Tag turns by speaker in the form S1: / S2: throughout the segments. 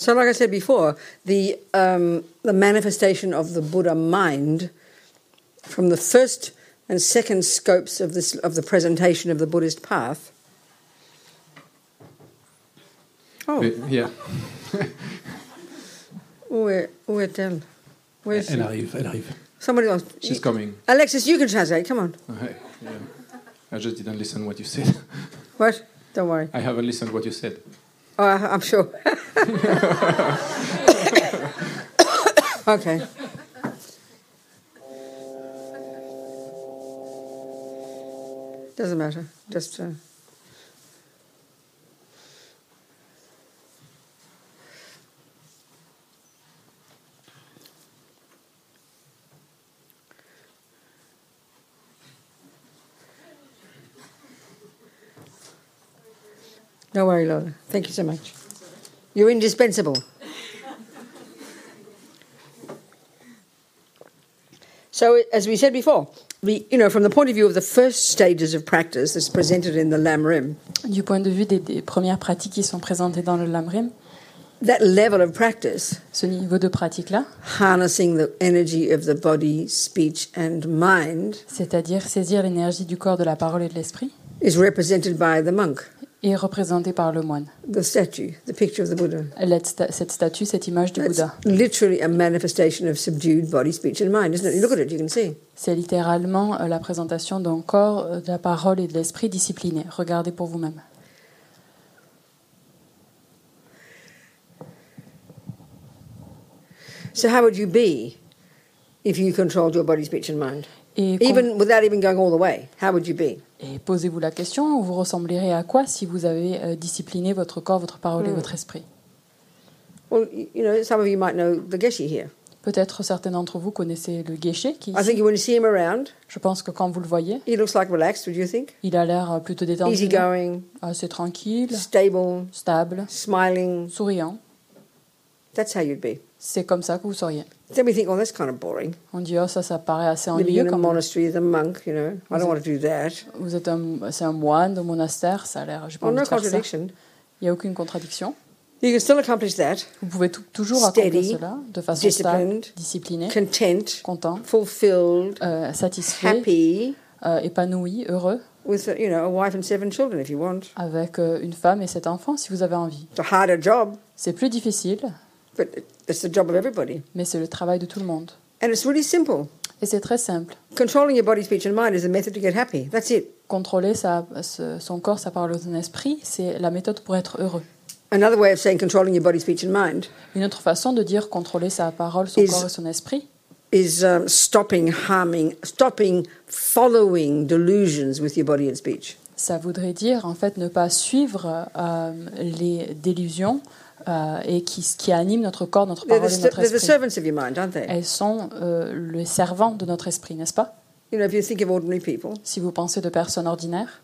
S1: So, like I said before, the um, the manifestation of the Buddha mind from the first and second scopes of this of the presentation of the Buddhist path. Oh,
S2: yeah.
S1: where where elle? Where's
S2: Elle
S1: she?
S2: arrive, elle arrive.
S1: Somebody else.
S2: She's coming.
S1: Alexis, you can translate. Come on.
S2: Ouais, yeah. I just didn't listen what you said.
S1: What? Don't worry.
S2: I haven't listened what you said.
S1: Oh, I- I'm sure. okay. Doesn't matter. Just. Uh, Don't worry, Lola. Thank you so much. You're indispensable. So, as we said before, we, you know, from the point of view of the first stages of practice that's presented in the Lamrim,
S3: Du point de vue des, des premières pratiques qui sont présentées dans le Lamrim,
S1: that level of practice,
S3: ce niveau de pratique-là,
S1: harnessing the energy of the body, speech, and mind,
S3: c'est-à-dire saisir l'énergie du corps, de la parole et de l'esprit,
S1: is represented by the monk,
S3: est représenté par le moine.
S1: the statue, the picture of the Buddha.
S3: Sta- Cette statue, cette image du
S1: That's
S3: Bouddha,
S1: literally a manifestation of subdued body, speech, and mind, isn't it? You look at it, you can see.
S3: c'est littéralement euh, la présentation d'un corps, euh, de la parole et de l'esprit discipliné. Regardez pour vous-même.
S1: So, how would you be if you controlled your body, speech, and mind?
S3: Et,
S1: Even without even going all the way, how would you be?
S3: et posez-vous la question, vous ressemblerez à quoi si vous avez euh, discipliné votre corps, votre parole et votre esprit?
S1: Well, you know, some of you might know the Geshe here.
S3: Peut-être certains d'entre vous connaissez le guéché qui,
S1: I think when you see him around,
S3: je pense que quand vous le voyez,
S1: he looks like relaxed, would you think?
S3: il a l'air euh, plutôt détendu,
S1: Easygoing,
S3: assez tranquille,
S1: stable,
S3: stable,
S1: smiling.
S3: souriant.
S1: That's how you'd be.
S3: C'est comme ça que vous seriez.
S1: Then we think, oh, that's kind of boring.
S3: On dit, oh, ça, ça paraît assez
S1: Living
S3: ennuyeux
S1: in a
S3: quand même.
S1: monastery as a monk, you know. I don't want to do that.
S3: Vous êtes un, c'est un moine de monastère, ça a l'air, j'ai pas
S1: Well,
S3: envie
S1: no
S3: de faire ça. Il n'y a aucune contradiction.
S1: You can still accomplish that.
S3: Vous pouvez tou- toujours accomplir
S1: Steady,
S3: cela de façon
S1: disciplined,
S3: stable, disciplinée,
S1: Content,
S3: content,
S1: fulfilled,
S3: euh, satisfait,
S1: happy,
S3: euh, épanoui, heureux,
S1: with, you know, a wife and seven children if you want.
S3: avec euh, une femme et sept enfants si vous avez envie.
S1: It's a harder job,
S3: C'est plus difficile,
S1: but it's the job of everybody.
S3: mais c'est le travail de tout le monde.
S1: And it's really simple.
S3: Et c'est très simple.
S1: Controlling your body, speech, and mind is a method to get happy. That's it.
S3: Contrôler sa- son corps, sa parole son esprit, c'est la méthode pour être heureux.
S1: Another way of saying controlling your body, speech, and mind
S3: Une autre façon de dire contrôler sa parole, son
S1: Is-
S3: corps et son esprit,
S1: is um, stopping harming, stopping following delusions with your body and speech.
S3: ça voudrait dire en fait ne pas suivre euh, les délusions euh, et qui, qui animent notre corps, notre parole et notre esprit.
S1: servants of your mind, aren't they?
S3: Elles sont euh, les servants de notre esprit, n'est-ce pas?
S1: You know, if you think of ordinary people,
S3: Si vous pensez de personnes ordinaires,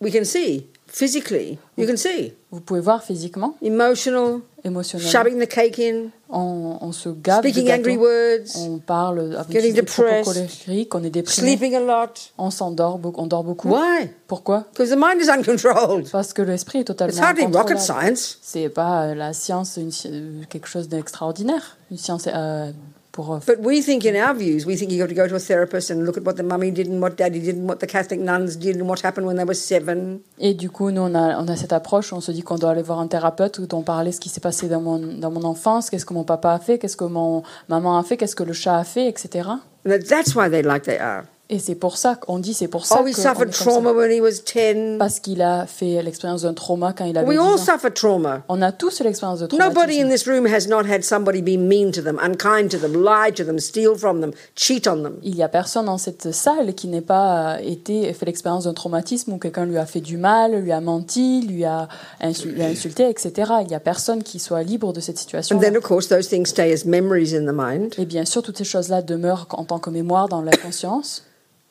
S1: we can see physically, you can see
S3: vous pouvez voir physiquement,
S1: emotional,
S3: émotionnellement,
S1: shoving the cake in,
S3: on, on se gave de
S1: speaking angry words,
S3: on parle avec des propos colériques, on est déprimé,
S1: sleeping a lot.
S3: on s'endort, beaucoup- on dort beaucoup.
S1: Why?
S3: Pourquoi?
S1: Because the mind is uncontrolled.
S3: Parce que l'esprit est
S1: It's
S3: totalement
S1: hardly rocket science.
S3: C'est pas euh, la science, une euh, quelque chose d'extraordinaire. Une science euh, pour.
S1: But we think in our views, we think you got to go to a therapist and look at what the mummy did and what daddy did and what the Catholic nuns did and what happened when they were seven.
S3: Et du coup, nous, on a, on a cette approche, on se dit qu'on doit aller voir un thérapeute où on parler ce qui s'est passé dans mon, dans mon enfance, qu'est-ce que mon papa a fait, qu'est-ce que mon maman a fait, qu'est-ce que le chat a fait, etc.
S1: And that's why they like they are.
S3: Et c'est pour ça qu'on dit, c'est pour ça
S1: Oh,
S3: que
S1: suffered trauma when he was 10.
S3: Parce qu'il a fait l'expérience d'un trauma quand il avait
S1: We
S3: 10
S1: all
S3: ans.
S1: suffer trauma.
S3: On a tous l'expérience de
S1: Nobody in
S3: traumatisme.
S1: this room has not had somebody be mean to them, unkind to them, lie to them, steal from them, cheat on them.
S3: Il y a personne dans cette salle qui n'ait pas été fait l'expérience d'un traumatisme où quelqu'un lui a fait du mal, lui a menti, lui a, insu- lui a insulté, etc. Il y a personne qui soit libre de cette situation.
S1: And then, of course, those things stay as memories in the mind,
S3: Et bien sûr, toutes ces choses-là demeurent en tant que mémoire dans la conscience,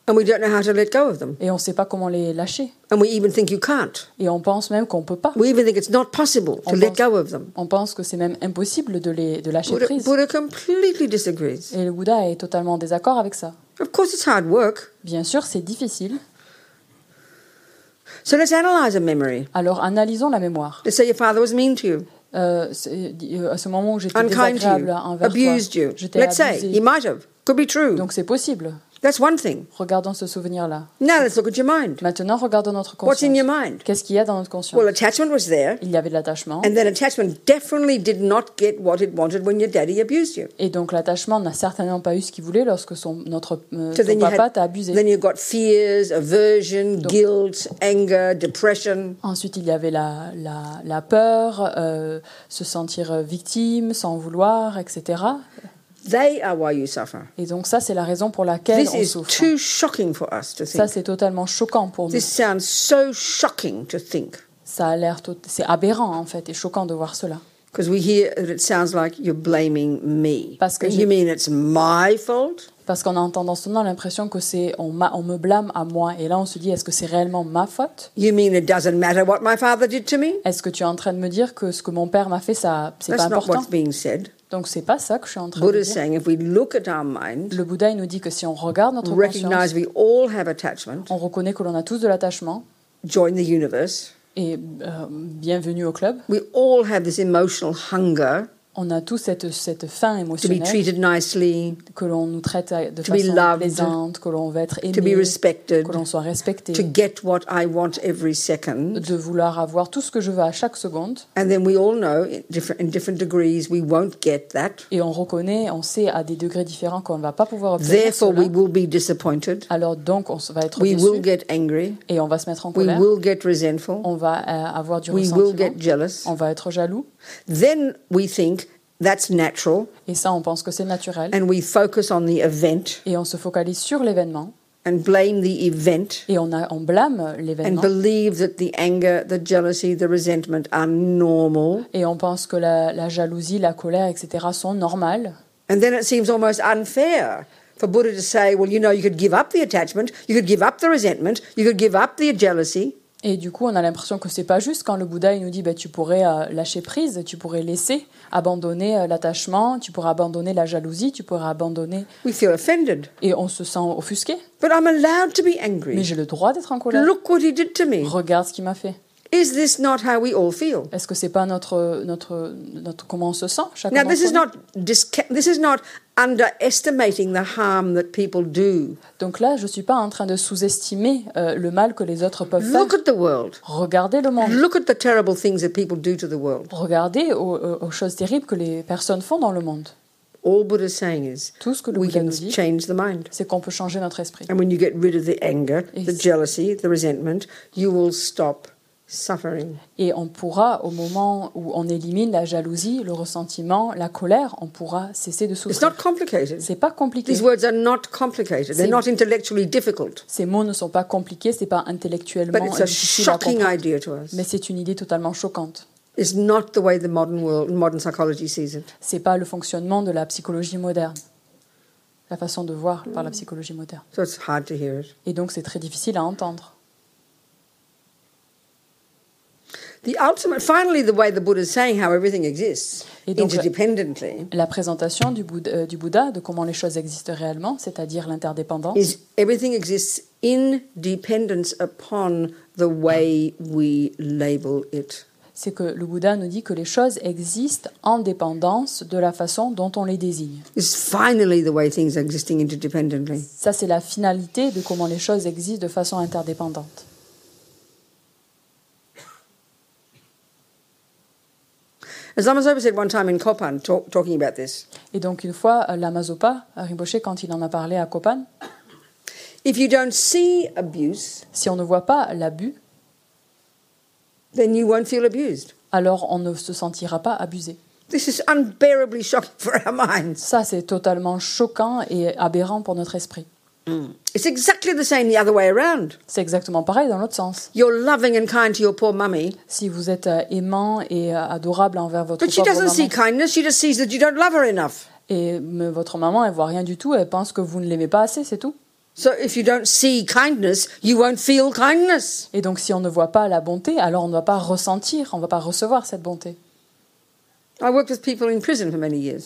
S1: and we don't know how to let go of them.
S3: et on ne sait pas comment les lâcher.
S1: And we even think you can't.
S3: Et on pense même qu'on ne peut pas.
S1: We even think it's not possible to
S3: On
S1: let
S3: pense-
S1: go of them.
S3: On pense que c'est même impossible de, les, de lâcher
S1: Buddha,
S3: prise.
S1: Buddha completely disagrees.
S3: Et le Bouddha est totalement en désaccord avec ça.
S1: Of course, it's hard work.
S3: Bien sûr, c'est difficile.
S1: So let's analyze a memory.
S3: Alors analysons la mémoire.
S1: Let's say your father was mean to you.
S3: euh, euh, à ce moment où j'étais
S1: unkind to
S3: désagréable
S1: you,
S3: envers toi,
S1: abused you.
S3: j'étais
S1: Let's say
S3: abusée.
S1: he might have. Could be true.
S3: Donc c'est possible.
S1: That's one thing.
S3: Regardons ce souvenir-là.
S1: Now let's look at your mind.
S3: Maintenant, regardons notre
S1: What's in your
S3: conscience.
S1: mind?
S3: Qu'est-ce qu'il y a dans notre conscience?
S1: Well, attachment was there,
S3: Il y avait de l'attachement.
S1: and then attachment definitely did not get what it wanted when your daddy abused you.
S3: Et donc l'attachement n'a certainement pas eu ce qu'il voulait lorsque son, notre, euh,
S1: So you
S3: papa t'a abusé.
S1: then you got fears, aversion, guilt, anger, depression.
S3: Ensuite, il y avait la, la, la peur, euh, se sentir victime, sans vouloir, etc.
S1: They are why you suffer.
S3: Et donc ça, c'est la raison pour laquelle
S1: This
S3: on
S1: is
S3: souffre.
S1: too shocking for us to
S3: Ça,
S1: think.
S3: c'est totalement choquant pour nous.
S1: This sounds so shocking to think
S3: Ça a l'air, tot- c'est aberrant en fait, et choquant de voir cela.
S1: because we hear that it sounds like you're blaming me.
S3: Parce que
S1: you mean it's my fault?
S3: Parce qu'on entend dans ce moment l'impression que c'est on, me blâme à moi, et là on se dit est-ce que c'est réellement ma faute?
S1: You mean it doesn't matter what my father did to me?
S3: Est-ce que tu es en train de me dire que ce que mon père m'a fait, ça, c'est pas important?
S1: what's being said.
S3: Donc c'est pas ça que je suis en train de
S1: Buddha
S3: dire.
S1: saying if we look at our mind,
S3: Le Bouddha il nous dit que si on regarde notre conscience,
S1: we all have attachment,
S3: on reconnaît que l'on a tous de l'attachement,
S1: join the universe.
S3: et euh, bienvenue au club.
S1: We all have this emotional hunger
S3: On a tous cette, cette faim
S1: to be
S3: émotionnelle,
S1: treated nicely,
S3: que l'on nous traite de
S1: to be
S3: façon
S1: loved,
S3: plaisante, que l'on veut être
S1: to be
S3: aimé,
S1: respected,
S3: que l'on soit respecté,
S1: to get what I want every second.
S3: de vouloir avoir tout ce que je veux à chaque seconde.
S1: And then we all know in different, in different degrees we won't get that.
S3: Et on reconnaît, on sait à des degrés différents qu'on ne va pas pouvoir obtenir
S1: Therefore,
S3: cela.
S1: we will be disappointed.
S3: Alors donc, on va être
S1: We
S3: déçu
S1: will get angry.
S3: et on va se mettre en
S1: We
S3: colère.
S1: will get resentful.
S3: On va euh, avoir du
S1: We will
S3: ressentiment.
S1: get jealous.
S3: On va être jaloux.
S1: Then we think that's natural
S3: Et ça, on pense que c'est naturel.
S1: and we focus on the event
S3: Et on se focalise sur l'événement.
S1: and blame the event
S3: Et on, a, on blâme
S1: and
S3: l'événement.
S1: believe that the anger, the jealousy, the resentment are normal.
S3: Et on pense que la, la jalousie, la colère, etc. sont normales.
S1: And then it seems almost unfair for Buddha to say, well, you know, you could give up the attachment, you could give up the resentment, you could give up the jealousy.
S3: Et du coup, on a l'impression que c'est pas juste quand le Bouddha il nous dit bah, tu pourrais euh, lâcher prise, tu pourrais laisser, abandonner euh, l'attachement, tu pourrais abandonner la jalousie, tu pourrais abandonner.
S1: We feel offended.
S3: Et on se sent offusqué.
S1: But I'm allowed to be
S3: Mais
S1: angry.
S3: j'ai le droit d'être en colère.
S1: Look what he did to me.
S3: Regarde ce qu'il m'a fait.
S1: Is this not how we all feel?
S3: Est-ce que c'est pas notre, notre, notre comment on se sent chacun
S1: Now, this
S3: d'entre
S1: is
S3: nous?
S1: not disca- this is not underestimating the harm that people do.
S3: Donc là, je suis pas en train de sous-estimer euh, le mal que les autres peuvent faire.
S1: Look at the world.
S3: Regardez le monde.
S1: Look at the terrible things that people do to the world.
S3: Regardez aux, aux- aux choses terribles que les personnes font dans le monde.
S1: All Buddha's saying is
S3: Tout ce que le
S1: we
S3: Bouddha
S1: can
S3: nous dit,
S1: change the mind.
S3: c'est qu'on peut changer notre esprit.
S1: And when you get rid of the anger, the jealousy, the resentment, you will stop suffering.
S3: Et on pourra, au moment où on élimine la jalousie, le ressentiment, la colère, on pourra cesser de
S1: It's
S3: souffrir.
S1: not complicated.
S3: C'est pas compliqué.
S1: These words are not complicated. They're
S3: C'est-
S1: not intellectually difficult.
S3: Ces mots ne sont pas compliqués, c'est pas
S1: But
S3: intellectuellement
S1: it's a
S3: difficile à
S1: shocking
S3: comprendre.
S1: idea to us.
S3: Mais c'est une idée totalement choquante.
S1: It's not the way the modern world, modern psychology sees it.
S3: C'est pas le fonctionnement de la psychologie moderne, la façon de voir par la psychologie moderne.
S1: So it's hard to hear it.
S3: Et donc c'est très difficile à entendre.
S1: The ultimate, finally, the way the Buddha is saying how everything exists
S3: Et donc,
S1: interdependently
S3: La présentation du Bouddha, euh, du Bouddha de comment les choses existent réellement, c'est-à-dire l'interdépendance,
S1: is everything exists in dependence upon the way we label it.
S3: c'est que le Bouddha nous dit que les choses existent en dépendance de la façon dont on les désigne.
S1: Is finally the way things are existing interdependently.
S3: Ça, c'est la finalité de comment les choses existent de façon interdépendante.
S1: As Lama Zopa said one time in Kopan, talk, talking about this,
S3: Et donc une fois, euh, Lama Zopa, à Rinpoché, quand il en a parlé à Kopan,
S1: if you don't see abuse,
S3: si on ne voit pas l'abus,
S1: then you won't feel abused.
S3: alors on ne se sentira pas abusé.
S1: This is unbearably shocking for our minds.
S3: Ça, c'est totalement choquant et aberrant pour notre esprit.
S1: It's exactly the same the other way around.
S3: C'est exactement pareil dans l'autre sens.
S1: You're loving and kind to your poor mummy,
S3: Si vous êtes euh, aimant et euh, adorable envers votre
S1: but she
S3: pauvre
S1: doesn't see
S3: maman,
S1: kindness, she just sees that you don't love her enough.
S3: et mais votre maman, elle voit rien du tout, elle pense que vous ne l'aimez pas assez, c'est tout.
S1: So if you don't see kindness, you won't feel kindness.
S3: Et donc si on ne voit pas la bonté, alors on ne va pas ressentir, on ne va pas recevoir cette bonté.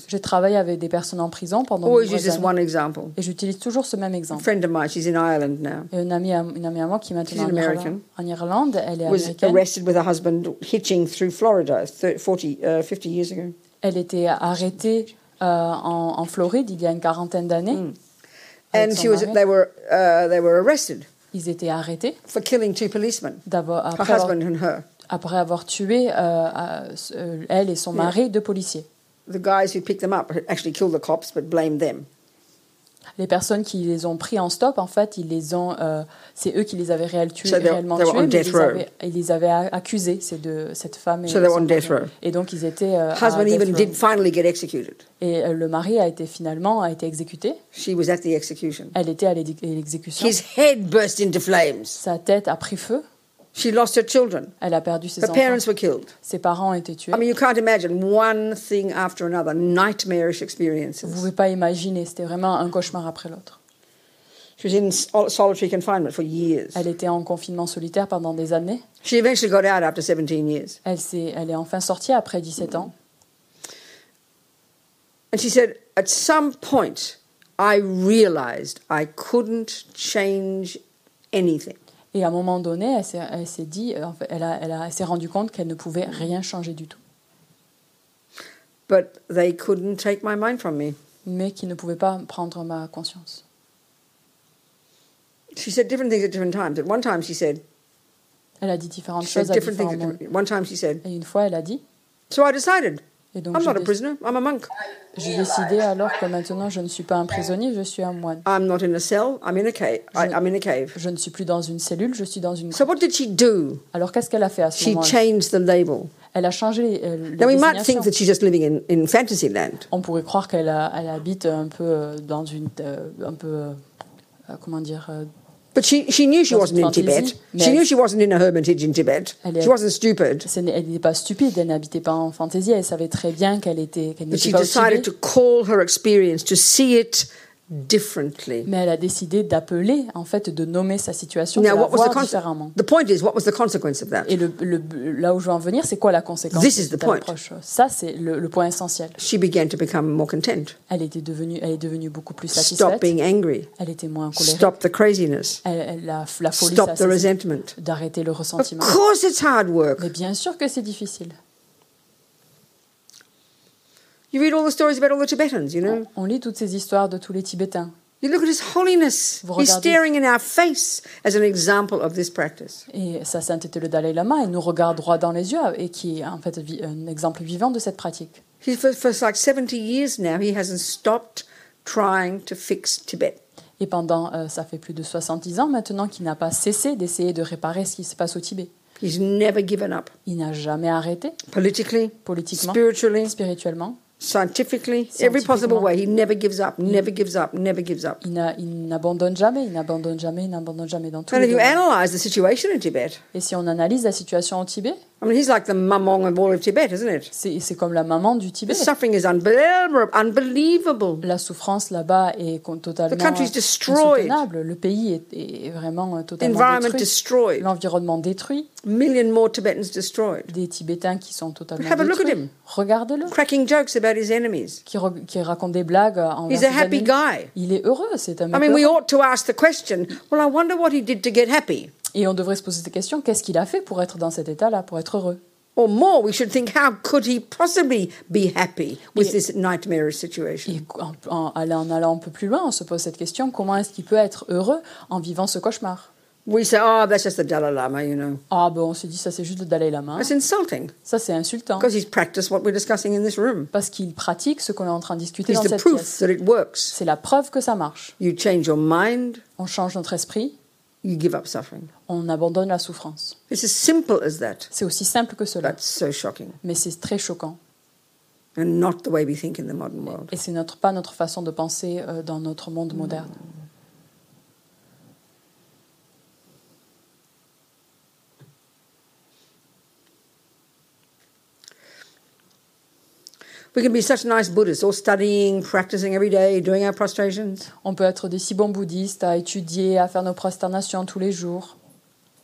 S3: J'ai travaillé avec des personnes en prison pendant
S1: Always use this
S3: années.
S1: one example.
S3: Et j'utilise toujours ce même
S1: A
S3: exemple.
S1: friend of mine, she's in Ireland now,
S3: Et une amie, à, une amie à moi qui est maintenant
S1: She's
S3: en
S1: American.
S3: Irlande, en Irlande, elle est
S1: was
S3: américaine.
S1: arrested with her husband hitching through Florida 30, 40, uh, 50 years ago.
S3: Elle était arrêtée euh, en, en Floride il y a une quarantaine d'années.
S1: Mm. And she was, they, were, uh, they were arrested
S3: Ils étaient arrêtés
S1: for killing two policemen,
S3: d'avoir-
S1: her husband and her.
S3: Après avoir tué euh, euh, elle et son mari, deux policiers.
S1: The guys who picked them up had actually killed the cops but blamed them.
S3: Les personnes qui les ont pris en stop, en fait, ils les ont, euh, c'est eux qui les avaient réel- tués-
S1: So
S3: réellement tués, mais
S1: death
S3: ils,
S1: row.
S3: avaient, ils les avaient accusés, ces deux, cette femme et
S1: So
S3: son mari. Et donc ils étaient euh, à
S1: Husband
S3: death
S1: even
S3: row.
S1: did finally get executed.
S3: Et euh, le mari a été finalement a été exécuté.
S1: She was at the execution.
S3: Elle était à l'exé- l'exécution.
S1: His head burst into flames.
S3: Sa tête a pris feu.
S1: She lost her children.
S3: Elle a perdu ses
S1: Her
S3: enfants.
S1: parents were killed.
S3: Ses parents ont été tués.
S1: I mean, you can't imagine one thing after another, nightmarish
S3: Vous ne
S1: experiences.
S3: pouvez pas imaginer. C'était vraiment un cauchemar après l'autre.
S1: She was in sol- solitary confinement for years.
S3: Elle était en confinement solitaire pendant des années.
S1: She eventually got out after 17 years.
S3: Elle, s'est- elle est enfin sortie après 17 ans.
S1: And she said, At some point, I realized I couldn't change anything.
S3: Et à un moment donné, elle s'est, elle s'est dit, euh, elle, a, elle, a- elle s'est rendue compte qu'elle ne pouvait rien changer du tout,
S1: But they couldn't take my mind from me.
S3: mais qui ne pouvait pas prendre ma conscience.
S1: She said different things at different times. At one time, she said,
S3: Elle a dit différentes
S1: she said
S3: choses à
S1: different things
S3: différents
S1: at
S3: moments.
S1: different One time, she said,
S3: Et une fois, elle a dit,
S1: So I decided,
S3: et donc
S1: I'm
S3: j'ai,
S1: not a prisoner, I'm a monk.
S3: j'ai décidé alors que maintenant je ne suis pas un prisonnier, je suis un moine.
S1: I'm not in a cell, I'm in a cave.
S3: Je-
S1: I'm in a cave.
S3: Je ne suis plus dans une cellule, je suis dans une
S1: So what did she do?
S3: Alors qu'est-ce qu'elle a fait à ce
S1: She
S3: moment-là?
S1: changed the label.
S3: Elle a changé euh,
S1: Now we might think that she's just living in, in fantasy land.
S3: On pourrait croire qu'elle elle habite un peu euh, dans une euh, un peu euh, comment dire
S1: But she, she knew she wasn't in Tibet. She knew she wasn't in a hermitage in Tibet. She wasn't stupid.
S3: elle n'était pas stupide, elle n'habitait pas en fantaisie, elle savait très bien qu'elle était qu'elle
S1: But
S3: n'était
S1: she
S3: pas au
S1: decided to call her experience, to see it differently.
S3: mais elle a décidé d'appeler en fait de nommer sa situation,
S1: Now,
S3: de la
S1: what was the
S3: voir
S1: con-
S3: différemment.
S1: The point is, what was the consequence of that?
S3: Et le, le- là où je veux en venir, c'est quoi la conséquence
S1: This
S3: de
S1: is the
S3: cette
S1: point.
S3: approche? Ça, c'est le, le point essentiel.
S1: She began to become more content.
S3: Elle était devenue, elle est devenue beaucoup plus
S1: Stop
S3: satisfaite.
S1: being angry.
S3: Elle était moins colérique.
S1: Stop the craziness.
S3: Elle, elle- la, la folie,
S1: Stop the resentment.
S3: d'arrêter le
S1: Of
S3: ressentiment.
S1: course, it's hard work.
S3: Mais bien sûr que c'est difficile.
S1: You read all the stories about all the Tibetans, you know?
S3: On lit toutes ces histoires de tous les Tibétains.
S1: You look at his holiness.
S3: Vous
S1: He's staring in our face as an example of this practice.
S3: Et sa sainteté, le Dalai Lama, il nous regarde droit dans les yeux et qui est en fait un exemple vivant de cette pratique.
S1: He, for, for like 70 years now, he hasn't stopped trying to fix Tibet.
S3: Et pendant, euh, ça fait plus de 70 ans maintenant qu'il n'a pas cessé d'essayer de réparer ce qui se passe au Tibet.
S1: He's never given up.
S3: Il n'a jamais arrêté,
S1: Politically,
S3: politiquement,
S1: spiritually,
S3: spirituellement.
S1: Scientifically, every possible way. He never gives up, never gives up, never gives up.
S3: Il n'a- il n'abandonne jamais, il n'abandonne jamais, il n'abandonne jamais dans tous
S1: And
S3: les
S1: if you
S3: domaines.
S1: analyze the situation in Tibet,
S3: Et si on analyse la situation au Tibet,
S1: I mean, he's like the mamong of all of Tibet, isn't it?
S3: c'est comme la maman du Tibet.
S1: The suffering is unbelievable. unbelievable.
S3: La souffrance là-bas est totalement
S1: The country's destroyed.
S3: insoutenable. Le pays est, est vraiment
S1: The
S3: totalement
S1: environment
S3: détruit. L'environnement détruit.
S1: Million more Tibetans destroyed.
S3: Des Tibétains qui sont totalement
S1: Have a look at
S3: détruits.
S1: him.
S3: Regardez-le.
S1: Cracking jokes about his enemies.
S3: Qui, re- qui raconte des blagues envers
S1: He's a happy
S3: ennemis.
S1: guy.
S3: Il est heureux, c'est un
S1: I mean, we
S3: heureux.
S1: ought to ask the question well, I wonder what he did to get happy.
S3: Et on devrait se poser cette question qu'est-ce qu'il a fait pour être dans cet état-là, pour être heureux?
S1: Or more, we should think, how could he possibly be happy with
S3: Et-
S1: this nightmarish situation?
S3: Et en, en allant, en allant un peu plus loin, on se pose cette question comment est-ce qu'il peut être heureux en vivant ce cauchemar?
S1: We say, oh, that's just the Dalai Lama, you know.
S3: Ah, ben on se dit ça c'est juste le Dalai Lama.
S1: That's insulting
S3: Ça c'est insultant.
S1: because he's practiced what we're discussing in this room.
S3: Parce qu'il pratique ce qu'on est en train de discuter
S1: He's
S3: dans
S1: the
S3: cette
S1: proof
S3: pièce.
S1: that it works.
S3: C'est la preuve que ça marche.
S1: You change your mind,
S3: On change notre esprit,
S1: you give up suffering.
S3: on abandonne la souffrance.
S1: It's as simple as that.
S3: C'est aussi simple que cela,
S1: That's so shocking
S3: mais c'est très choquant.
S1: and not the way we think in the modern world.
S3: Et c'est notre, pas notre façon de penser euh, dans notre monde moderne.
S1: We can be such nice Buddhists, all studying, practicing every day, doing our prostrations.
S3: On peut être des si bons bouddhistes à étudier, à faire nos prosternations tous les jours.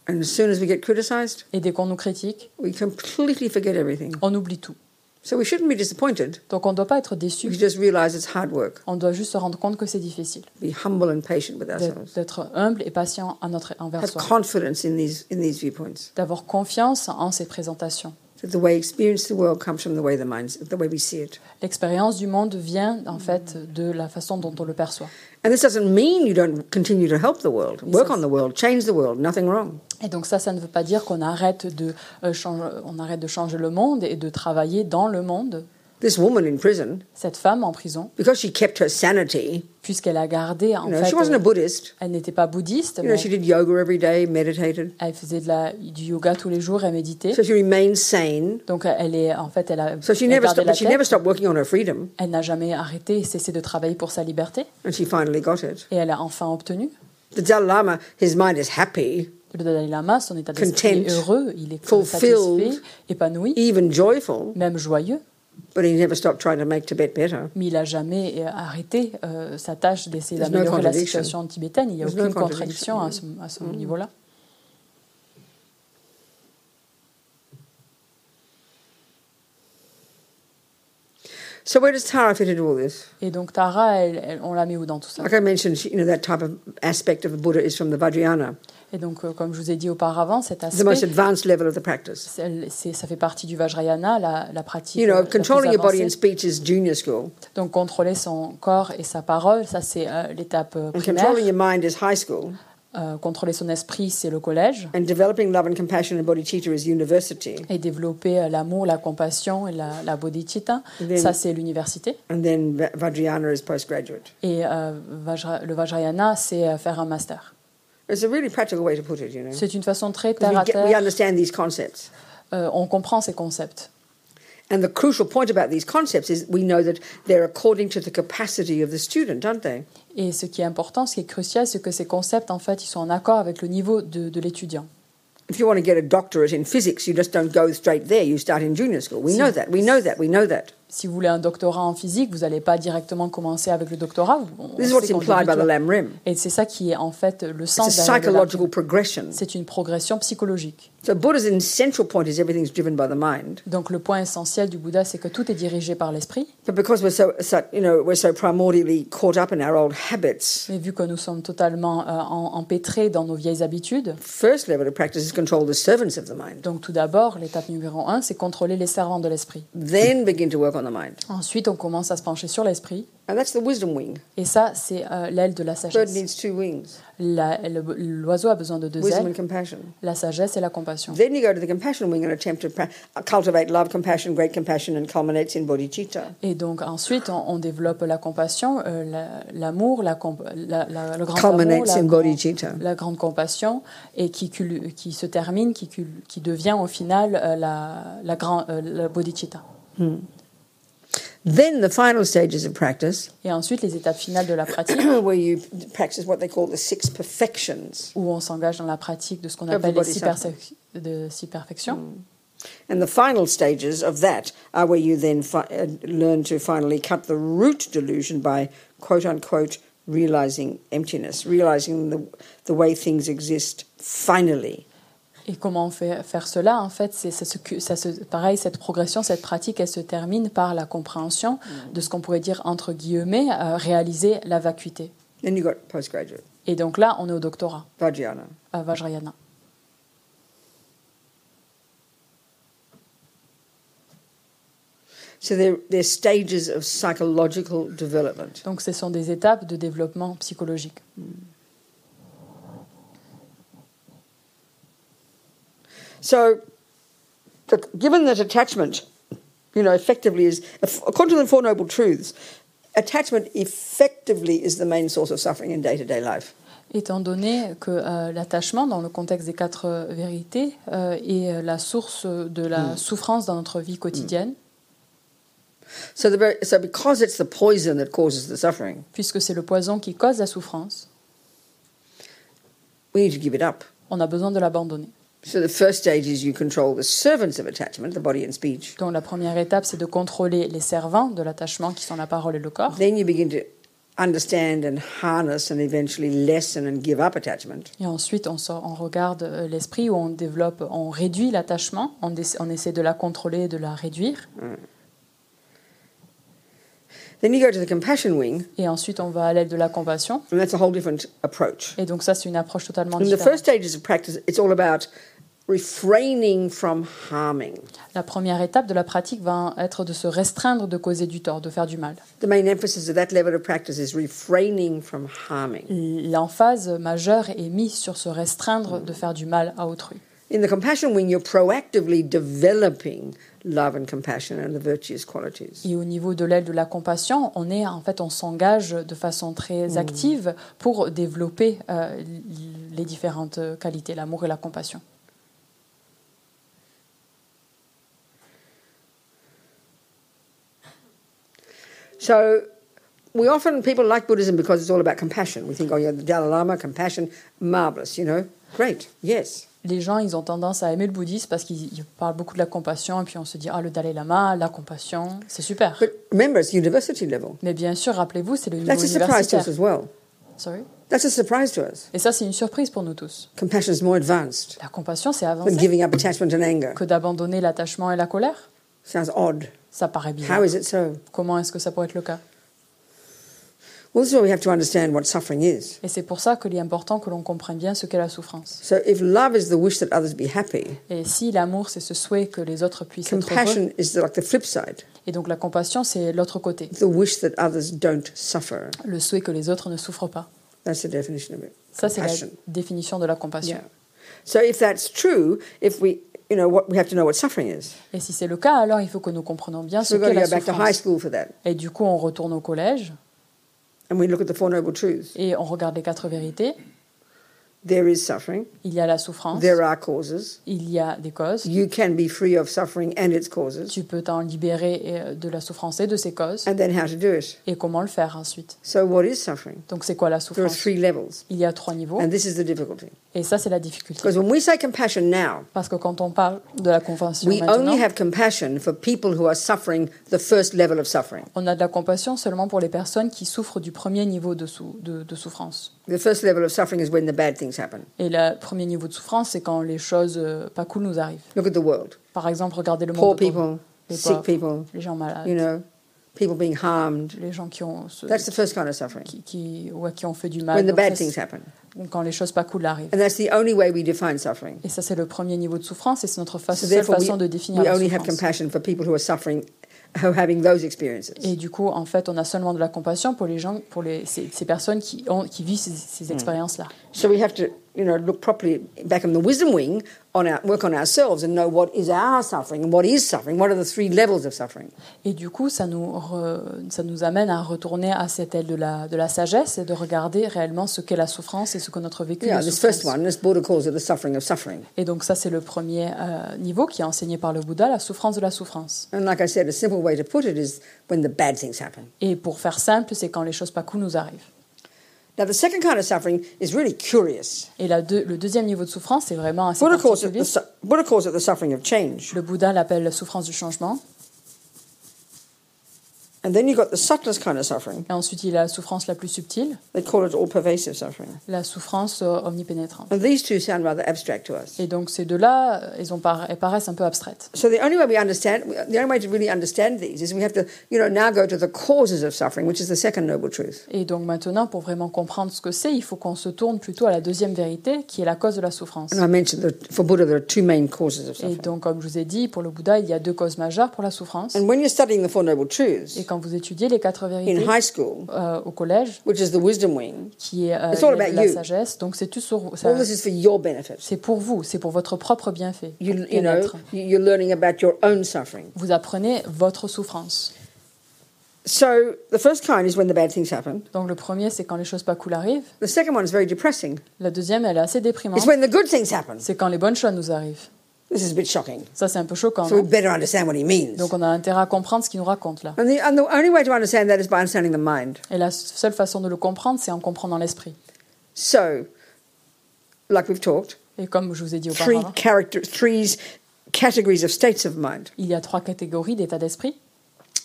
S1: And as soon as we get criticized,
S3: Et dès qu'on nous critique,
S1: we completely forget everything.
S3: on oublie tout.
S1: So we shouldn't be disappointed.
S3: Donc on ne doit pas être
S1: We
S3: déçu.
S1: should just realize it's hard work.
S3: On doit juste se rendre compte que c'est difficile.
S1: Be humble and patient with
S3: D'être
S1: ourselves.
S3: d'être humble et patient à notre, envers
S1: Have
S3: soi.
S1: confidence in these in these viewpoints.
S3: D'avoir confiance en ces présentations.
S1: That the way we experience the world comes from the way the minds, the way we see it.
S3: L'expérience du monde vient en fait de la façon dont on le perçoit.
S1: And this doesn't mean you don't continue to help the world,
S3: Yes,
S1: work
S3: yes.
S1: on the world, change the world. Nothing wrong.
S3: Et donc ça, ça ne veut pas dire qu'on arrête de euh, changer, on arrête de changer le monde et de travailler dans le monde.
S1: This woman in prison,
S3: Cette femme en prison,
S1: because she kept her sanity,
S3: puisqu'elle a gardé en
S1: you know,
S3: fait,
S1: she wasn't a
S3: euh,
S1: Buddhist.
S3: elle n'était pas bouddhiste,
S1: You know,
S3: mais
S1: she did yoga every day, meditated.
S3: elle faisait de la, du yoga tous les jours, elle méditait.
S1: So she remained sane.
S3: Donc elle est en fait, elle a
S1: So she
S3: elle
S1: never stopped,
S3: la
S1: but she never
S3: tête.
S1: stopped working on her freedom,
S3: Elle n'a jamais arrêté et cessé de travailler pour sa liberté.
S1: and she finally got it.
S3: Et elle a enfin obtenu.
S1: The Dalai Lama, his mind is happy,
S3: Le Dalai Lama, son état d'esprit est heureux, il est
S1: fulfilled.
S3: satisfait, épanoui,
S1: even joyful,
S3: même joyeux.
S1: But he never stopped trying to make Tibet better.
S3: Mais il n'a jamais euh, arrêté euh, sa tâche d'essayer d'améliorer la situation tibétaine. Il n'y a
S1: There's no
S3: aucune
S1: contradiction,
S3: contradiction à ce, à ce niveau-là.
S1: So where does Tara fit into all this?
S3: Et donc Tara, elle- elle- on la met où dans tout ça?
S1: Like I mentioned, you know, that type of aspect of the Buddha is from the Vajrayana,
S3: Et donc, euh, comme je vous ai dit auparavant, cet
S1: the most
S3: aspect,
S1: advanced level of the practice.
S3: ça fait partie du Vajrayana, la, la pratique.
S1: You know,
S3: euh,
S1: controlling your body and speech is junior school,
S3: Donc contrôler son corps et sa parole, ça c'est euh, l'étape euh,
S1: and
S3: primaire.
S1: controlling your mind is high school,
S3: Euh, contrôler son esprit, c'est le collège.
S1: and developing love and compassion in bodhicitta is university.
S3: Et développer l'amour, la compassion et la, la bodhicitta,
S1: Then-
S3: ça c'est l'université.
S1: And then Va- Vajrayana is postgraduate.
S3: Et euh, Vajra- le Vajrayana, c'est faire un master. C'est une façon très terre à
S1: get, we
S3: terre.
S1: understand these concepts.
S3: Euh, on comprend ces concepts.
S1: And the crucial point about these concepts is we know that they're according to the capacity of the student, aren't they?
S3: Et ce qui est important, ce qui est crucial, c'est que ces concepts, en fait, ils sont en accord avec le niveau de, de l'étudiant.
S1: If you want to get a doctorate in physics, you just don't go straight there. You start in junior school. We know that. We know that. We know that.
S3: Si vous voulez un doctorat en physique, vous n'allez pas directement commencer avec le doctorat. Et c'est ça qui est en fait le sens
S1: progression.
S3: C'est une progression psychologique.
S1: So Buddha's essential point is everything's driven by the mind.
S3: Donc le point essentiel du Bouddha, c'est que tout est dirigé par l'esprit.
S1: But because we're so, so you know, we're so primordially caught up in our old habits,
S3: Mais vu que nous sommes totalement euh, empêtrés dans nos vieilles habitudes,
S1: first level of practice is control the servants of the mind.
S3: donc tout d'abord, l'étape numéro un, c'est contrôler les servants de l'esprit.
S1: Then begin to work on the mind.
S3: Ensuite, on commence à se pencher sur l'esprit.
S1: And that's the wisdom wing.
S3: Et ça, c'est euh, l'aile de la
S1: Bird
S3: sagesse.
S1: needs two wings
S3: La- L'oiseau a besoin de deux
S1: wisdom
S3: ailes,
S1: and compassion.
S3: la sagesse et la compassion.
S1: Then you go to the compassion wing and attempt to cultivate love, compassion, great compassion, and culminates in bodhicitta.
S3: Et donc ensuite, on, on développe la compassion, euh, la- l'amour, la, comp- la- la- le grand amour,
S1: Culminates
S3: la,
S1: in bodhicitta.
S3: la grande compassion, et qui, qui se termine, qui, qui devient au final euh, la, la, grand, euh, la bodhicitta.
S1: Then the final stages of practice,
S3: Et ensuite, les étapes finales de la pratique,
S1: where you practice what they call the six perfections.
S3: où on s'engage dans la pratique de ce qu'on appelle les six, de six perfections.
S1: And the final stages of that are where you then fi- uh, learn to finally cut the root delusion by quote unquote realizing emptiness, realizing the, the way things exist finally.
S3: Et comment on fait faire cela En fait, c'est ça se- pareil, cette progression, cette pratique, elle se termine par la compréhension de ce qu'on pourrait dire entre guillemets euh, réaliser la vacuité.
S1: Then you got postgraduate,
S3: Et donc là, on est au doctorat,
S1: Vajrayana.
S3: à Vajrayana.
S1: So they're, they're stages of psychological development.
S3: Donc ce sont des étapes de développement psychologique.
S1: So, given that attachment, you know, effectively is, according to the Four Noble Truths, attachment effectively is the main source of suffering in day to day life.
S3: Étant donné que euh, l'attachement, dans le contexte des quatre euh, vérités, euh, est la source de la souffrance dans notre vie quotidienne,
S1: So, the very, so because it's the poison that causes the suffering,
S3: puisque c'est le poison qui cause la souffrance,
S1: we need to give it up.
S3: on a besoin de l'abandonner.
S1: So, the first stage is you control the servants of attachment, the body and speech.
S3: Donc la première étape, c'est de contrôler les servants de l'attachement qui sont la parole et le corps.
S1: Then you begin to understand and harness and eventually lessen and give up attachment.
S3: Et ensuite, on, sort, on regarde euh, l'esprit où on développe, on réduit l'attachement, on, on essaie de la contrôler, de la réduire.
S1: Then you go to the compassion wing,
S3: Et ensuite, on va à l'aide de la compassion.
S1: and that's a whole different approach.
S3: Et donc ça, c'est une approche totalement
S1: In the
S3: différente.
S1: first stages of practice, it's all about refraining from harming.
S3: La première étape de la pratique va être de se restreindre de causer du tort, de faire du mal.
S1: The main emphasis of that level of practice is refraining from harming.
S3: L'emphase majeure est mise sur se restreindre de faire du mal à autrui.
S1: In the compassion wing, you're proactively developing love and compassion and the virtuous qualities.
S3: Et au niveau de l'aile de la compassion, on est en fait, on s'engage de façon très active pour développer euh, les différentes qualités, l'amour et la compassion.
S1: So, we often, people like Buddhism because it's all about compassion. We think, oh, yeah, the Dalai Lama, compassion, marvelous, you know, great, yes.
S3: Les gens, ils ont tendance à aimer le bouddhisme parce qu'ils ils parlent beaucoup de la compassion et puis on se dit, ah, le Dalai Lama, la compassion, c'est super.
S1: But remember, it's university level.
S3: Mais bien sûr, rappelez-vous, c'est le niveau
S1: That's a surprise to
S3: universitaire.
S1: us as well.
S3: Sorry?
S1: That's a surprise to us.
S3: Et ça, c'est une surprise pour nous tous.
S1: Compassion is more advanced
S3: La compassion, c'est
S1: than
S3: avancé
S1: giving up attachment and anger.
S3: que d'abandonner l'attachement et la colère.
S1: Sounds odd.
S3: Ça paraît bizarre.
S1: How is it so?
S3: Comment est-ce que ça pourrait être le cas?
S1: Well, this is why we have to understand what suffering is.
S3: Et c'est pour ça qu'il est important que l'on comprenne bien ce qu'est la souffrance.
S1: So, if love is the wish that others be happy,
S3: Et si l'amour, c'est ce souhait que les autres puissent être heureux,
S1: compassion is the, like the flip side
S3: et donc la compassion, c'est l'autre côté,
S1: the wish that others don't suffer.
S3: le souhait que les autres ne souffrent pas.
S1: That's the definition of it.
S3: Ça, c'est la
S1: Compassion.
S3: définition de la compassion.
S1: So, if that's true, if we, you know, what we have to know what suffering is.
S3: Et si c'est le cas, alors il faut que nous comprenions bien ce
S1: So,
S3: qu'est la
S1: go back to high
S3: souffrance.
S1: school for that.
S3: Et du coup, on retourne au collège
S1: And we look at the Four Noble Truths.
S3: et on regarde les quatre vérités.
S1: There is suffering,
S3: Il y a la souffrance,
S1: there are causes.
S3: il y a des causes.
S1: You can be free of suffering and its causes.
S3: Tu peux t'en libérer euh, de la souffrance et de ses causes.
S1: And then how to do it.
S3: Et comment le faire ensuite
S1: So, what is suffering?
S3: Donc c'est quoi la
S1: There are
S3: souffrance?
S1: three levels.
S3: Il y a trois niveaux.
S1: And this is the difficulty.
S3: Et ça, c'est la difficulté.
S1: Because when we say compassion now,
S3: Parce que quand on parle de la compassion
S1: we
S3: maintenant,
S1: only have compassion for people who are suffering the first level of suffering.
S3: on a de la compassion seulement pour les personnes qui souffrent du premier niveau de, sou- de, de souffrance.
S1: The first level of suffering is when the bad things happen.
S3: Et le premier niveau de souffrance, c'est quand les choses euh, pas cool nous arrivent.
S1: Look at the world.
S3: Par exemple, regardez le
S1: Poor
S3: monde autour de
S1: people,
S3: nous. les
S1: sick
S3: pauvres,
S1: people,
S3: les gens malades,
S1: you know, people being harmed.
S3: les gens qui ont, ce-
S1: That's the first kind of suffering.
S3: qui, qui, ouais, qui ont fait du mal.
S1: When the
S3: Donc
S1: bad
S3: ça,
S1: things
S3: c'est-
S1: happen.
S3: Quand les choses pas cool arrivent.
S1: And that's the only way we define suffering.
S3: Et ça, c'est le premier niveau de souffrance et c'est notre fa-
S1: So
S3: seule façon de définir
S1: we
S3: la
S1: only have
S3: souffrance.
S1: compassion for people who are suffering, who are having those experiences.
S3: Et du coup, en fait, on a seulement de la compassion pour les gens, pour les, ces, ces personnes qui, ont, qui vivent ces,
S1: Hmm.
S3: ces expériences-là.
S1: So we have to, you know, look properly back in the wisdom wing on our work on ourselves and know what is our suffering and what is suffering. What are the three levels of suffering?
S3: Et du coup, ça nous, re- ça nous amène à retourner à cette aile de la, de la sagesse et de regarder réellement ce qu'est la souffrance et ce que notre vécu
S1: Yeah,
S3: de
S1: this first
S3: souffrance.
S1: one, this Buddha calls it the suffering of suffering.
S3: Et donc ça, c'est le premier euh, niveau qui est enseigné par le Bouddha, la souffrance de la souffrance.
S1: And like I said, a simple way to put it is when the bad things happen.
S3: Et pour faire simple, c'est quand les choses pas cool nous arrivent. Et la deux- le deuxième niveau de souffrance, c'est vraiment assez particulier. Le Bouddha l'appelle la souffrance du changement.
S1: And then you've got the subtlest kind of suffering.
S3: Et ensuite, il y a la souffrance la plus subtile,
S1: They call it all pervasive suffering.
S3: la souffrance euh, omnipénétrante.
S1: And these two sound rather abstract to us.
S3: Et donc ces deux-là, ils ont par- elles paraissent un peu abstraites.
S1: So the only way we understand, the only way to really understand these is we have to, you know, now go to the causes of suffering, which is the second noble truth.
S3: Et donc maintenant, pour vraiment comprendre ce que c'est, il faut qu'on se tourne plutôt à la deuxième vérité, qui est la cause de la souffrance.
S1: And I mentioned that for Buddha there are two main causes of
S3: Et
S1: suffering.
S3: donc, comme je vous ai dit, pour le Bouddha, il y a deux causes majeures pour la souffrance.
S1: And when you're studying the Four Noble Truths
S3: Et quand vous étudiez les quatre
S1: in
S3: vérités
S1: high school,
S3: euh, au collège,
S1: which is the wisdom wing,
S3: qui est euh,
S1: It's all
S3: la-
S1: about
S3: la
S1: you.
S3: sagesse, donc c'est tout sur ça-
S1: all this is for your benefit.
S3: c'est pour vous, c'est pour votre propre bienfait.
S1: You, you know, you're learning about your own suffering.
S3: Vous apprenez votre souffrance.
S1: So the first kind is when the bad things happen.
S3: Donc le premier, c'est quand les choses pas cool arrivent.
S1: The second one is very depressing.
S3: La deuxième, elle est assez déprimante.
S1: It's when the good things happen.
S3: C'est quand les bonnes choses nous arrivent.
S1: This is a bit shocking.
S3: Ça, c'est un peu choquant.
S1: So we
S3: non?
S1: better understand what he means.
S3: Donc on a intérêt à comprendre ce qu'il nous raconte là.
S1: And the, and the only way to understand that is by understanding the mind.
S3: Et la seule façon de le comprendre, c'est en comprenant l'esprit.
S1: So, like we've talked,
S3: Et comme je vous ai dit
S1: three
S3: auparavant,
S1: character, three categories of states of mind.
S3: il y a trois catégories d'états d'esprit.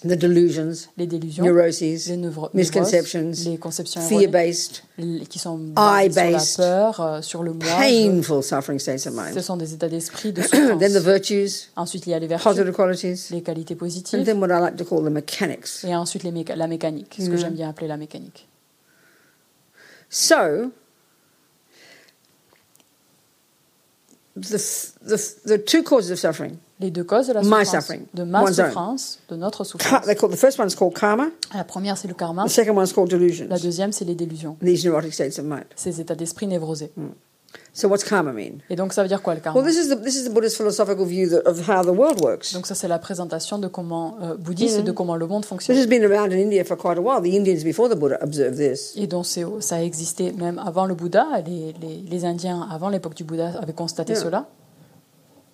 S1: The delusions,
S3: les délusions,
S1: neuroses,
S3: les
S1: misconceptions,
S3: les conceptions
S1: fear-based,
S3: qui sont sur la peur, euh, sur le moi.
S1: painful suffering states of
S3: Ce
S1: mind.
S3: sont des états d'esprit de
S1: then the virtues,
S3: Ensuite, il y a les vertus,
S1: positive qualities,
S3: les qualités
S1: and
S3: positives,
S1: then what I like to call the mechanics.
S3: et ensuite les méca- la mécanique, ce que
S1: Mhm.
S3: j'aime bien appeler la mécanique.
S1: So, the, the, the two causes of suffering,
S3: Les deux causes de la
S1: My
S3: souffrance,
S1: suffering,
S3: de ma
S1: one's own.
S3: souffrance, de notre souffrance.
S1: they call, the first one's called karma,
S3: La première, c'est le karma.
S1: the second one's called delusions,
S3: La deuxième, c'est les délusions,
S1: these neurotic states of mind.
S3: ces états d'esprit névrosés.
S1: So, what's karma mean?
S3: Et donc, ça veut dire quoi le karma?
S1: Well, this is the, this is the Buddhist philosophical view that, of how the world works.
S3: Donc ça, c'est la présentation de comment euh, bouddhiste et de comment le monde
S1: This
S3: fonctionne.
S1: has been around in India for quite a while. The Indians before the Buddha observed this.
S3: Et donc ça a existé même avant le Bouddha. Les, les, les Indiens, avant l'époque du Bouddha, avaient constaté
S1: Yeah.
S3: cela.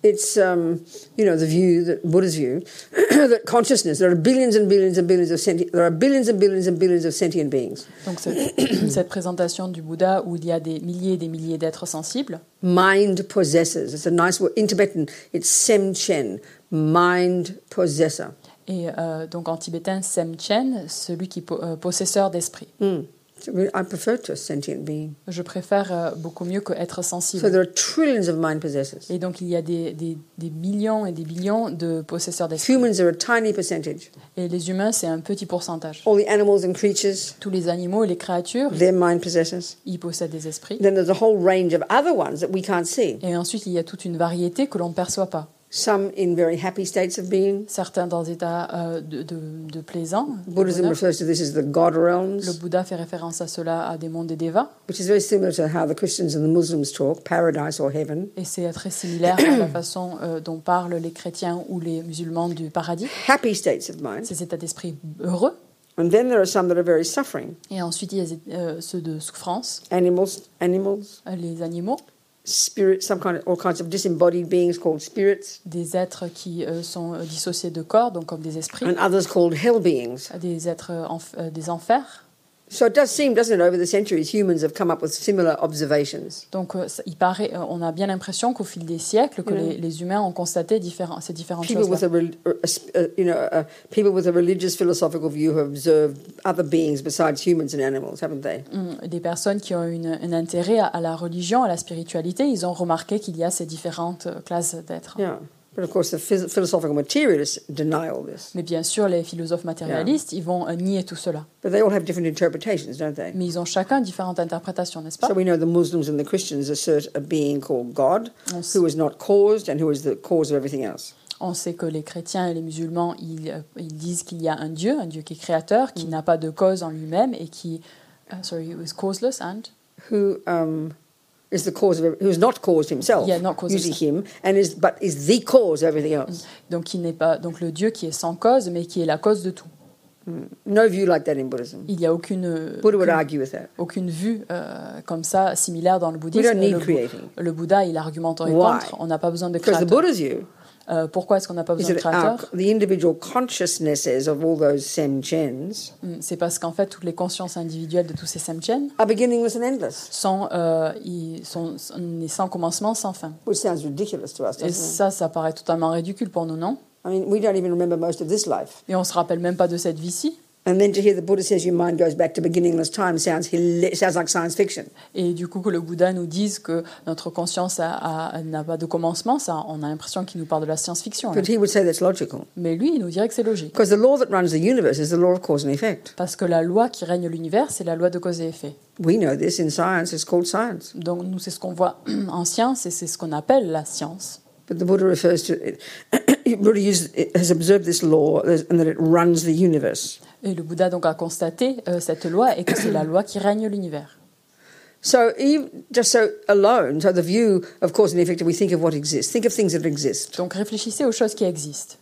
S1: It's, um, you know, the view, that Buddha's view, that consciousness, there are billions and billions and billions of sentient, there are billions and billions and billions of sentient beings.
S3: Donc cette, cette présentation du Bouddha où il y a des milliers et des milliers d'êtres sensibles,
S1: Mind possessors. It's a nice word. In Tibetan, it's semchen, mind possessor.
S3: et euh, donc en tibétain, Semchen, celui qui po- euh, possesseur d'esprit.
S1: Mm. So we- I prefer to a sentient being.
S3: Je préfère euh, beaucoup mieux que être
S1: So
S3: sensible.
S1: there are trillions of mind possessors.
S3: Et donc il y a des, des, des millions et des billions de possesseurs d'esprit.
S1: Humans are a tiny percentage.
S3: Et les humains, c'est un petit pourcentage.
S1: All the animals and creatures,
S3: Tous les animaux et les créatures,
S1: they're mind possessors.
S3: ils possèdent des esprits.
S1: Then there's a whole range of other ones that we can't see.
S3: Et ensuite, il y a toute une variété que l'on ne perçoit pas.
S1: Some in very happy states of being.
S3: Certains dans des états euh, de, de, de plaisant.
S1: Buddhism refers to this as the God
S3: Le
S1: realms,
S3: Bouddha fait référence à cela, à des mondes des devas.
S1: which is very similar to how the Christians and the Muslims talk, paradise or heaven.
S3: Et c'est très similaire à la façon euh, dont parlent les chrétiens ou les musulmans du paradis.
S1: Happy states of mind.
S3: Ces états d'esprit heureux.
S1: And then there are some that are very suffering.
S3: Et ensuite, il y a euh, ceux de souffrance,
S1: Animals, animals,
S3: les animaux,
S1: spirits, some kind of, all kinds of disembodied beings called spirits,
S3: des êtres qui euh, sont euh, dissociés de corps, donc comme des esprits,
S1: and others called hell beings.
S3: des êtres euh, enf- euh, des enfers.
S1: So it does seem, doesn't it, over the centuries, humans have come up with similar observations.
S3: Donc, il paraît, euh, on a bien l'impression qu'au fil des siècles, que
S1: Mm.
S3: les, les humains ont constaté différents, ces différentes
S1: People
S3: choses.
S1: with a, rel- a, a- you know, a, people with a religious philosophical view have observed other beings besides humans and animals, haven't they?
S3: Des personnes qui ont une, un intérêt à, à la religion, à la spiritualité, ils ont remarqué qu'il y a ces différentes euh, classes d'êtres.
S1: Yeah. But of course, the phys- philosophical materialists deny all this.
S3: Mais bien sûr, les philosophes matérialistes, ils vont euh, nier tout cela.
S1: But they all have different interpretations, don't they?
S3: Mais ils ont chacun différentes interprétations, n'est-ce pas?
S1: So we know the Muslims and the Christians assert a being called God,
S3: On s-
S1: who is not caused and who is the cause of everything else.
S3: On sait que les chrétiens et les musulmans, ils, euh, ils disent qu'il y a un Dieu, un Dieu qui est créateur, qui n'a pas de cause en lui-même et qui, euh, sorry, is causeless and
S1: Who um, is the cause of every, who is not caused himself,
S3: Yeah, not caused
S1: usually
S3: himself.
S1: him, and is but is the cause of everything else.
S3: donc qui n'est pas donc le Dieu qui est sans cause, mais qui est la cause de tout.
S1: No view like that in Buddhism.
S3: Il n'y a aucune
S1: Buddha would argue with that.
S3: aucune vue euh, comme ça similaire dans le
S1: We
S3: bouddhisme.
S1: don't need
S3: Le,
S1: creating.
S3: le Bouddha, il argumenterait
S1: Why?
S3: contre. On n'a pas besoin de
S1: Because the. Buddha's view
S3: Euh, pourquoi est-ce qu'on n'a pas besoin de
S1: that our,
S3: créateur
S1: the individual consciousnesses of all those semchens
S3: Hmm, C'est parce qu'en fait, toutes les consciences individuelles de tous ces samchen
S1: are beginningless and endless,
S3: sont, euh, ils sont, sans commencement, sans fin.
S1: which sounds ridiculous to us,
S3: Et ça, ça paraît totalement ridicule pour nous, non
S1: I mean, we don't even remember most of this life.
S3: Et on se rappelle même pas de cette vie-ci.
S1: And then to hear the Buddha says your mind goes back to beginningless time sounds hila- sounds like science fiction.
S3: Et du coup, que le Bouddha nous dise que notre conscience n'a pas de commencement, ça, on a l'impression qu'il nous parle de la science-fiction. là.
S1: But he would say that's logical.
S3: Mais lui, il nous dirait que c'est logique.
S1: Because the law that runs the universe is the law of cause and effect.
S3: Parce que la loi qui règne l'univers, c'est la loi de cause et effet.
S1: We know this in science, it's called science.
S3: Donc nous, c'est ce qu'on voit en science et c'est ce qu'on appelle la science.
S1: But the Buddha refers to it. Buddha has observed this law and that it runs the universe.
S3: Et le Bouddha donc a constaté euh, cette loi et que c'est la loi qui règne l'univers.
S1: So, even, just so alone, so the view of cause and effect, we think of what exists. Think of things that exist.
S3: Donc réfléchissez aux choses qui existent.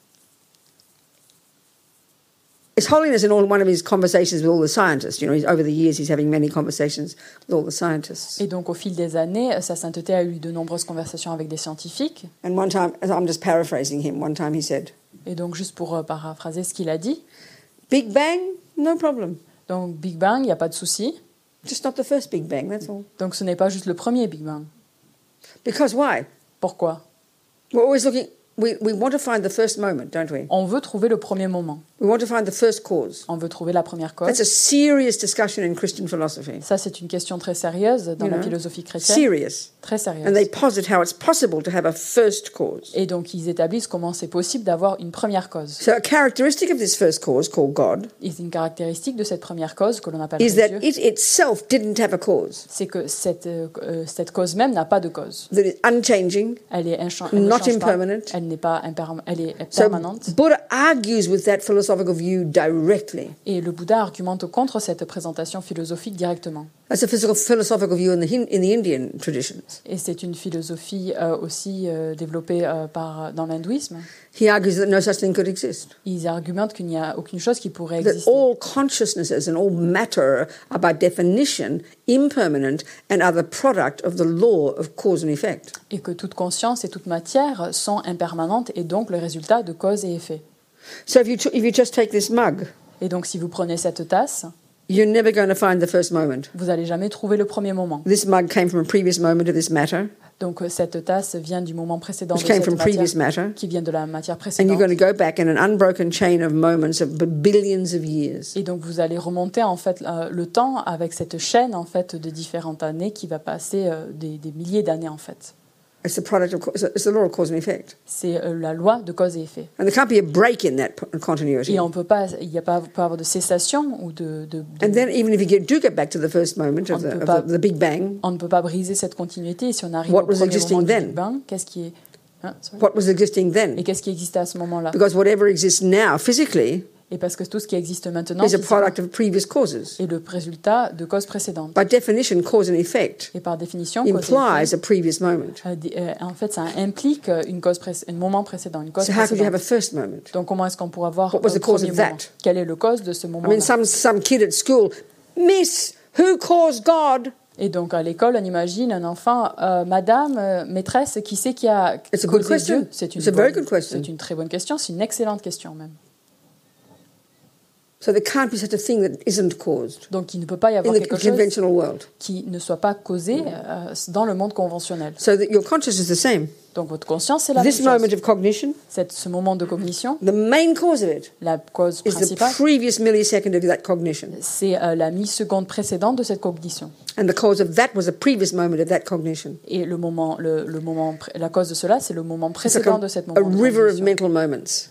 S1: His Holiness, in all one of his conversations with all the scientists, you know, over the years, he's having many conversations with all the scientists.
S3: Et donc au fil des années, sa sainteté a eu de nombreuses conversations avec des scientifiques.
S1: And one time, I'm just paraphrasing him, one time he said,
S3: Et donc juste pour euh, paraphraser ce qu'il a dit,
S1: Big Bang, no problem.
S3: donc Big Bang, il n'y a pas de souci.
S1: Just not the first Big Bang, that's all.
S3: Donc ce n'est pas juste le premier Big Bang.
S1: Because why?
S3: Pourquoi?
S1: We're always looking, we, we want to find the first moment, don't we?
S3: On veut trouver le premier moment.
S1: We want to find the first cause.
S3: On veut trouver la première
S1: That's
S3: cause.
S1: a serious discussion in Christian philosophy.
S3: Ça, c'est une question très sérieuse dans
S1: You
S3: la
S1: know,
S3: philosophie chrétienne.
S1: Serious.
S3: Très
S1: And they
S3: sérieuse.
S1: posit how it's possible to have a first cause.
S3: Et donc, ils établissent comment c'est possible d'avoir une première cause.
S1: So, a characteristic of this first cause, called God,
S3: Et une caractéristique de cette première cause que l'on appelle
S1: is that
S3: Dieu,
S1: it itself didn't have a cause,
S3: c'est que cette, euh, euh, cette cause même n'a pas de cause.
S1: that it's unchanging.
S3: Elle est inchan- elle ne
S1: Not impermanent.
S3: Elle n'est pas elle est
S1: So,
S3: permanente.
S1: Buddha argues with that philosophical view directly.
S3: Et le Bouddha argumente contre cette présentation philosophique directement.
S1: That's a physical, philosophical view in the, in the Indian traditions.
S3: Et c'est une philosophie euh, aussi euh, développée euh, par, dans l'hindouisme.
S1: He argues that no such thing could exist.
S3: Ils argumentent qu'il n'y a aucune chose qui pourrait
S1: That
S3: exister.
S1: all consciousnesses and all matter are by definition impermanent and are the product of the law of cause and effect.
S3: Et que toute conscience et toute matière sont impermanentes et donc le résultat de cause et effet.
S1: So if you, if you just take this mug,
S3: Et donc si vous prenez cette tasse,
S1: you're never going to find the first moment.
S3: vous n'allez jamais trouver le premier moment.
S1: This mug came from a previous moment of this matter,
S3: Donc euh, cette tasse vient du moment précédent de
S1: came
S3: cette
S1: from previous
S3: matière,
S1: matter.
S3: qui vient de la matière
S1: And
S3: précédente.
S1: you're going to go back in an unbroken chain of moments of b- billions of years.
S3: Et donc vous allez remonter en fait euh, le temps avec cette chaîne en fait de différentes années qui va passer euh, des, des milliers d'années en fait.
S1: It's the product of, ca- it's the law of cause and effect.
S3: C'est euh, la loi de cause et effet.
S1: And there can't be a break in that continuity.
S3: Et on peut pas, il n'y a pas peut avoir de cessation ou de, de- de-
S1: And then, even if you get, do get back to the first moment of, the,
S3: peut
S1: of
S3: pas-
S1: the, the Big Bang,
S3: on ne peut pas briser cette continuité. Et si on arrive
S1: What
S3: au
S1: was
S3: premier
S1: existing
S3: moment du
S1: then?
S3: Big Bang, qu'est-ce qui est Hein,
S1: what was existing
S3: Et
S1: then?
S3: qu'est-ce qui existait à ce moment-là?
S1: Because whatever exists now physically
S3: Et parce que tout ce qui existe maintenant
S1: is a
S3: physiquement,
S1: product of previous causes.
S3: est le résultat de causes précédentes.
S1: By definition, cause and effect
S3: Et par définition, cause et
S1: implies
S3: effet,
S1: a previous moment.
S3: euh, euh, en fait, ça implique euh, une cause pré- un moment précédent, une cause
S1: So, how could you have a first moment?
S3: Donc, comment est-ce qu'on pourrait avoir
S1: What was
S3: un premier moment
S1: that?
S3: Quel est le cause de ce
S1: I
S3: moment-là?
S1: mean, some, some kid at school, Miss, who caused God?
S3: Et donc, à l'école, on imagine un enfant, euh, Madame, euh, maîtresse, qui c'est qui a
S1: It's a good
S3: causé
S1: question.
S3: Dieu C'est une,
S1: It's a very
S3: bonne-
S1: good question.
S3: c'est une très bonne question, c'est une excellente question même.
S1: So there can't be such a thing that isn't caused
S3: Donc, il ne peut pas y
S1: in
S3: avoir
S1: the
S3: quelque chose
S1: conventional world.
S3: qui ne soit pas causé euh, dans le monde conventionnel.
S1: So that your conscious is the same.
S3: Donc, votre conscience, c'est la même
S1: This moment
S3: chose.
S1: of cognition,
S3: Cette- ce moment de cognition,
S1: the main cause of it
S3: la cause
S1: is the
S3: principale,
S1: previous millisecond of that cognition.
S3: c'est euh, la milliseconde précédente de cette cognition.
S1: And the cause of that was a previous moment of that cognition.
S3: Et le moment, le, le moment, pré- la cause de cela, c'est le moment
S1: It's like
S3: précédent
S1: a,
S3: de cette
S1: a
S3: moment de
S1: river of
S3: cognition.
S1: mental moments.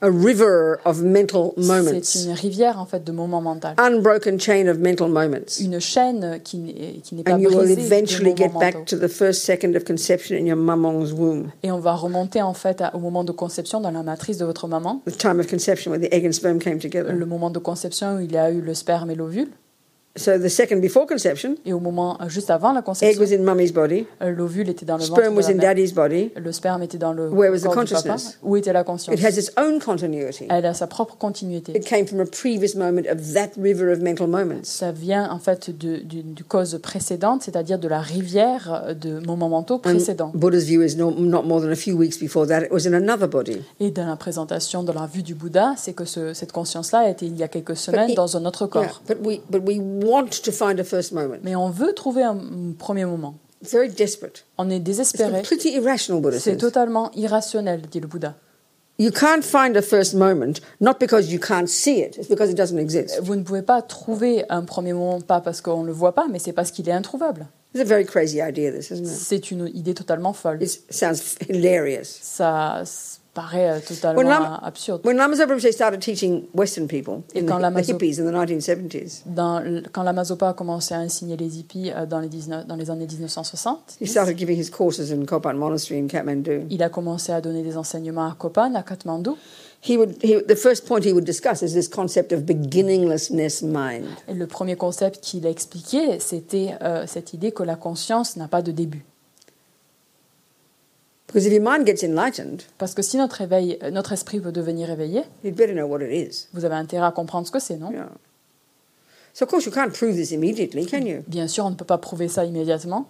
S1: A river of mental
S3: C'est
S1: moments.
S3: une rivière en fait de moments mentaux.
S1: Unbroken chain of mental moments.
S3: Une chaîne qui n'est qui n'est pas
S1: And you will eventually get
S3: moments
S1: back
S3: mentaux.
S1: to the first second of conception in your mamong's womb.
S3: Et on va remonter en fait à- au moment de conception dans la matrice de votre maman,
S1: The time of conception where the egg and sperm came together.
S3: le moment de conception où il y a eu le sperme et l'ovule,
S1: So the second before conception,
S3: et au moment euh, juste avant la
S1: egg
S3: conception,
S1: was in mummy's body,
S3: euh, l'ovule était dans le ventre
S1: sperm
S3: de
S1: was
S3: la
S1: in
S3: mère,
S1: daddy's body.
S3: le sperme était dans le
S1: Where was the
S3: du papa.
S1: consciousness?
S3: Où était la conscience?
S1: It has its own continuity.
S3: Elle a sa propre continuité.
S1: It came from a previous moment of that river of mental moments.
S3: Ça vient en fait de- du, du cause précédente, c'est-à-dire de la rivière de moments mentaux précédents.
S1: Buddha's view is no, not more than a few weeks before that, it was in another body.
S3: Et dans la présentation de la vue du Bouddha, c'est que ce- cette conscience-là a été il y a quelques semaines dans un autre
S1: Yeah,
S3: corps.
S1: but we but we want to find a first moment.
S3: Mais on veut trouver un, premier moment.
S1: Very desperate.
S3: On est désespéré.
S1: completely irrational, Buddha
S3: C'est totalement irrationnel, dit le Bouddha.
S1: You can't find a first moment not because you can't see it, it's because it doesn't exist.
S3: Vous ne pouvez pas trouver un premier moment, pas parce qu'on ne le voit pas, mais c'est parce qu'il est introuvable.
S1: It's a very crazy idea, this, isn't it?
S3: C'est une idée totalement folle.
S1: It sounds hilarious.
S3: Ça paraît euh,
S1: When
S3: totalement absurde.
S1: When Lama Zopa Rinpoche started teaching Western people, in the,
S3: Lama
S1: the
S3: Zopa-
S1: hippies in the 1970s,
S3: Dans le- quand la Mazopa a commencé à enseigner les hippies euh, dans les, 19 dans les années 1960,
S1: he started giving his courses in Kopan Monastery in Kathmandu.
S3: il a commencé à donner des enseignements à Kopan, à Katmandou.
S1: He would, he, the first point he would discuss is this concept of beginninglessness mind.
S3: Et le premier concept qu'il a expliqué, c'était euh, cette idée que la conscience n'a pas de début.
S1: Because if your mind gets enlightened,
S3: Parce que si notre, éveil, euh, notre esprit veut devenir éveillé,
S1: you'd better know what it is.
S3: vous avez intérêt à comprendre ce que c'est, non?
S1: Yeah. So, of course, you can't prove this immediately, can you?
S3: Bien sûr, on ne peut pas prouver ça immédiatement.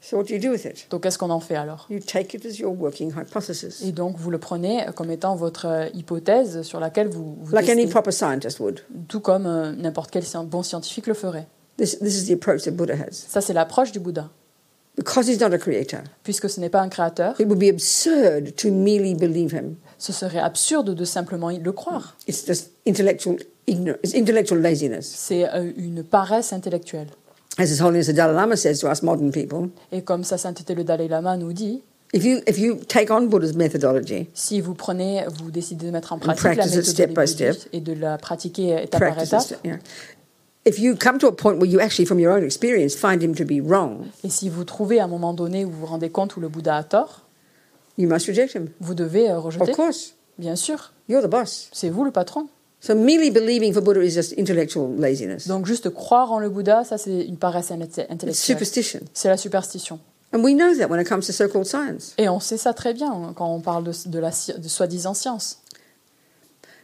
S1: So, what do you do with it?
S3: Donc, qu'est-ce qu'on en fait alors?
S1: You take it as your working hypothesis,
S3: Et donc, vous le prenez comme étant votre euh, hypothèse sur laquelle vous, vous
S1: like any
S3: testez,
S1: proper scientist would.
S3: tout comme euh, n'importe quel bon scientifique le ferait.
S1: This, this is the approach that Buddha has.
S3: Ça, c'est l'approche du Bouddha.
S1: Because he's not a creator,
S3: puisque ce n'est pas un créateur,
S1: it would be absurd to merely believe him.
S3: ce serait absurde de simplement le croire.
S1: It's just intellectual ignorance, intellectual laziness.
S3: C'est euh, une paresse intellectuelle.
S1: As His Holiness the Dalai Lama says to us modern people,
S3: Et comme sa sainteté le Dalai Lama nous dit,
S1: if you, if you take on Buddha's methodology,
S3: si vous prenez, vous décidez de mettre en pratique la méthode
S1: step by step.
S3: et de la pratiquer étape par étape,
S1: if you come to a point where you actually, from your own experience, find him to be wrong,
S3: et si vous trouvez à un moment donné où vous vous rendez compte où le Bouddha a tort,
S1: you must reject him.
S3: vous devez euh,
S1: Of
S3: rejeter.
S1: course,
S3: Bien sûr,
S1: you're the boss.
S3: c'est vous le patron.
S1: So merely believing for Buddha is just intellectual laziness.
S3: Donc juste croire en le Bouddha, ça c'est une paresse inte-
S1: It's
S3: intellectuelle.
S1: superstition.
S3: C'est la superstition.
S1: And we know that when it comes to so-called science.
S3: Et on sait ça très bien hein, quand on parle de, de la sci- de soi-disant science.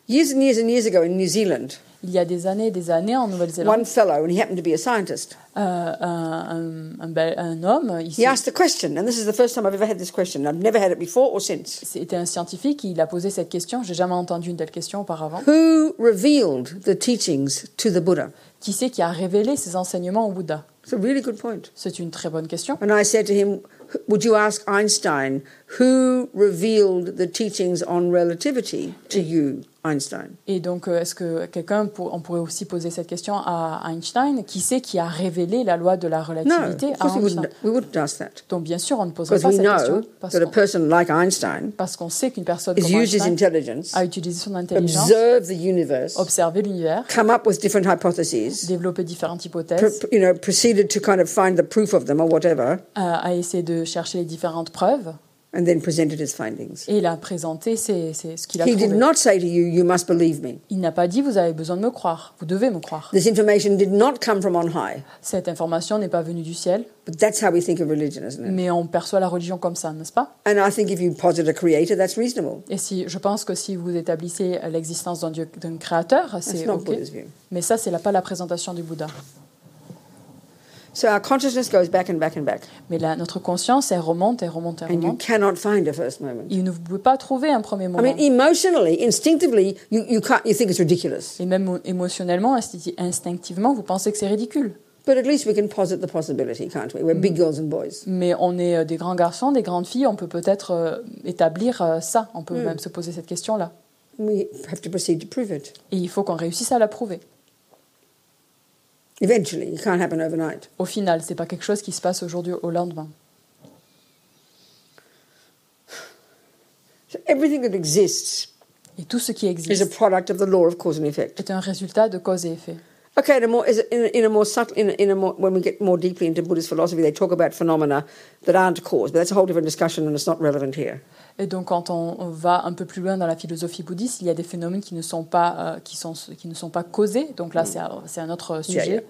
S1: Years and years and years ago in New Zealand,
S3: Il y a des années et des années en Nouvelle-Zélande,
S1: one fellow, and he happened to be a scientist,
S3: euh, un, un- un homme, il
S1: he
S3: s'est-
S1: asked a question, and this is the first time I've ever had this question. I've never had it before or since.
S3: c'était un scientifique, il a posé cette question, j'ai jamais entendu une telle question auparavant.
S1: Who revealed the teachings to the Buddha?
S3: Qui c'est qui a révélé ses enseignements au Bouddha?
S1: It's a really good point.
S3: C'est une très bonne question.
S1: And I said to him, Would you ask Einstein who revealed the teachings on relativity to you, Einstein?
S3: Et donc, euh, est-ce que quelqu'un, pour- on pourrait aussi poser cette question à Einstein Qui c'est qui a révélé la loi de la
S1: No,
S3: relativité
S1: of
S3: à Einstein
S1: wouldn't, we wouldn't ask that.
S3: Donc, bien sûr, on ne poserait pas cette question parce
S1: that a
S3: qu'on,
S1: person like Einstein
S3: parce qu'on sait qu'une personne comme Einstein
S1: intelligence,
S3: a utilisé son intelligence,
S1: observed the universe,
S3: observé l'univers,
S1: come up with different hypotheses,
S3: développé différentes
S1: pr-
S3: hypothèses,
S1: you know, proceeded to kind of find the proof of them or whatever,
S3: a, a essayé de chercher les différentes preuves
S1: and then presented his findings.
S3: et il a présenté ses- ses- ce qu'il a
S1: He did
S3: trouvé.
S1: not say to you, You must believe me.
S3: Il n'a pas dit vous avez besoin de me croire, vous devez me croire.
S1: This information did not come from on high.
S3: Cette information n'est pas venue du ciel,
S1: But that's how we think of religion, isn't it?
S3: mais on perçoit la religion comme ça, n'est-ce pas?
S1: And I think if you posit a creator, that's reasonable.
S3: Et si, je pense que si vous établissez l'existence d'un Dieu, d'un créateur,
S1: That's
S3: c'est
S1: not
S3: OK.
S1: Buddha's view.
S3: Mais ça, c'est pas la présentation du Bouddha.
S1: So our consciousness goes back and back and back.
S3: Mais là, notre conscience, elle remonte, elle remonte, elle
S1: And you
S3: remonte.
S1: cannot find a first moment.
S3: Et ne vous pouvez pas trouver un premier
S1: I
S3: moment.
S1: mean, emotionally, instinctively, you, you, can't, you think it's ridiculous.
S3: Et même émotionnellement, insti- instinctivement, vous pensez que c'est ridicule.
S1: But at least we can posit the possibility, can't we? We're big girls and boys.
S3: Mais on est euh, des grands garçons, des grandes filles, on peut peut-être euh, établir euh, ça. On peut même se poser cette question-là.
S1: We have to proceed to prove it.
S3: Et il faut qu'on réussisse à la prouver.
S1: Eventually, it can't happen overnight.
S3: Au final, c'est pas quelque chose qui se passe aujourd'hui au lendemain.
S1: So everything that exists
S3: Et tout ce qui
S1: is a
S3: existe
S1: product of the law of cause and effect.
S3: est un résultat de cause et effet.
S1: Okay, in a more, is in in a more subtle, in in a more, when we get more deeply into Buddhist philosophy, they talk about phenomena that aren't cause, but that's a whole different discussion and it's not relevant here.
S3: Et donc, quand on va un peu plus loin dans la philosophie bouddhiste, il y a des phénomènes qui ne sont pas, euh, qui sont, qui ne sont pas causés. Donc là, c'est c'est un autre sujet.
S1: Yeah, yeah.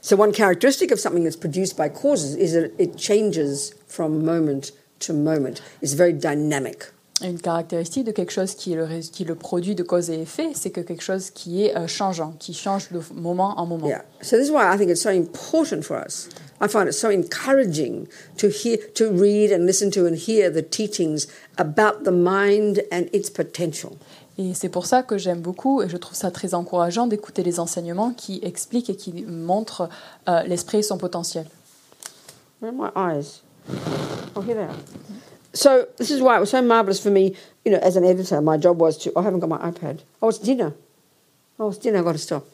S1: So one characteristic of something that's produced by causes is that it changes from moment to moment. It's very dynamic.
S3: Une caractéristique de quelque chose qui est le, qui est le produit de cause et effet, c'est que quelque chose qui est euh, changeant, qui change de moment en moment.
S1: Yeah. So this is why I think it's so important for us. I find it so encouraging to hear, to read and listen to and hear the teachings about the mind and its potential.
S3: Et c'est pour ça que j'aime beaucoup et je trouve ça très encourageant d'écouter les enseignements qui expliquent et qui montrent euh, l'esprit et son potentiel.
S1: Where are my eyes? Oh, here they are. So this is why it was so marvelous for me. You know, as an editor, my job was to. I haven't got my iPad. Oh, it's dinner. Oh, it's dinner. I've got to stop.